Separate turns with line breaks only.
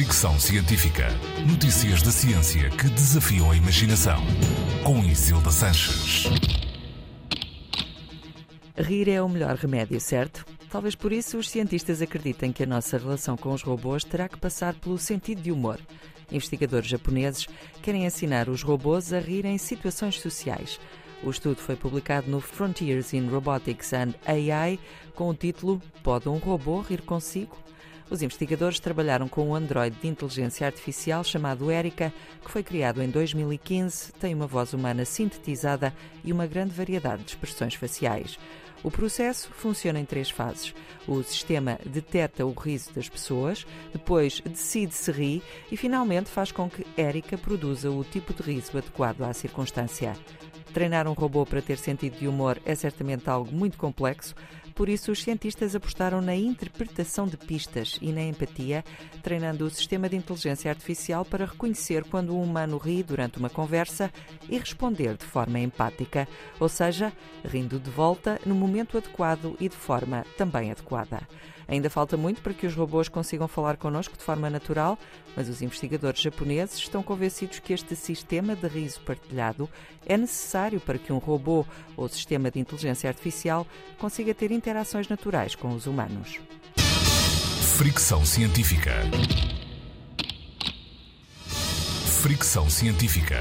Fricção Científica. Notícias da ciência que desafiam a imaginação. Com Isilda Sanches.
Rir é o melhor remédio, certo? Talvez por isso os cientistas acreditem que a nossa relação com os robôs terá que passar pelo sentido de humor. Investigadores japoneses querem ensinar os robôs a rir em situações sociais. O estudo foi publicado no Frontiers in Robotics and AI com o título Pode um robô rir consigo? Os investigadores trabalharam com um androide de inteligência artificial chamado Erika, que foi criado em 2015, tem uma voz humana sintetizada e uma grande variedade de expressões faciais. O processo funciona em três fases. O sistema detecta o riso das pessoas, depois decide se ri e finalmente faz com que Erika produza o tipo de riso adequado à circunstância. Treinar um robô para ter sentido de humor é certamente algo muito complexo, por isso os cientistas apostaram na interpretação de pistas e na empatia, treinando o sistema de inteligência artificial para reconhecer quando um humano ri durante uma conversa e responder de forma empática, ou seja, rindo de volta no momento adequado e de forma também adequada. Ainda falta muito para que os robôs consigam falar connosco de forma natural, mas os investigadores japoneses estão convencidos que este sistema de riso partilhado é necessário para que um robô ou sistema de inteligência artificial consiga ter interações naturais com os humanos.
Fricção científica. Fricção científica.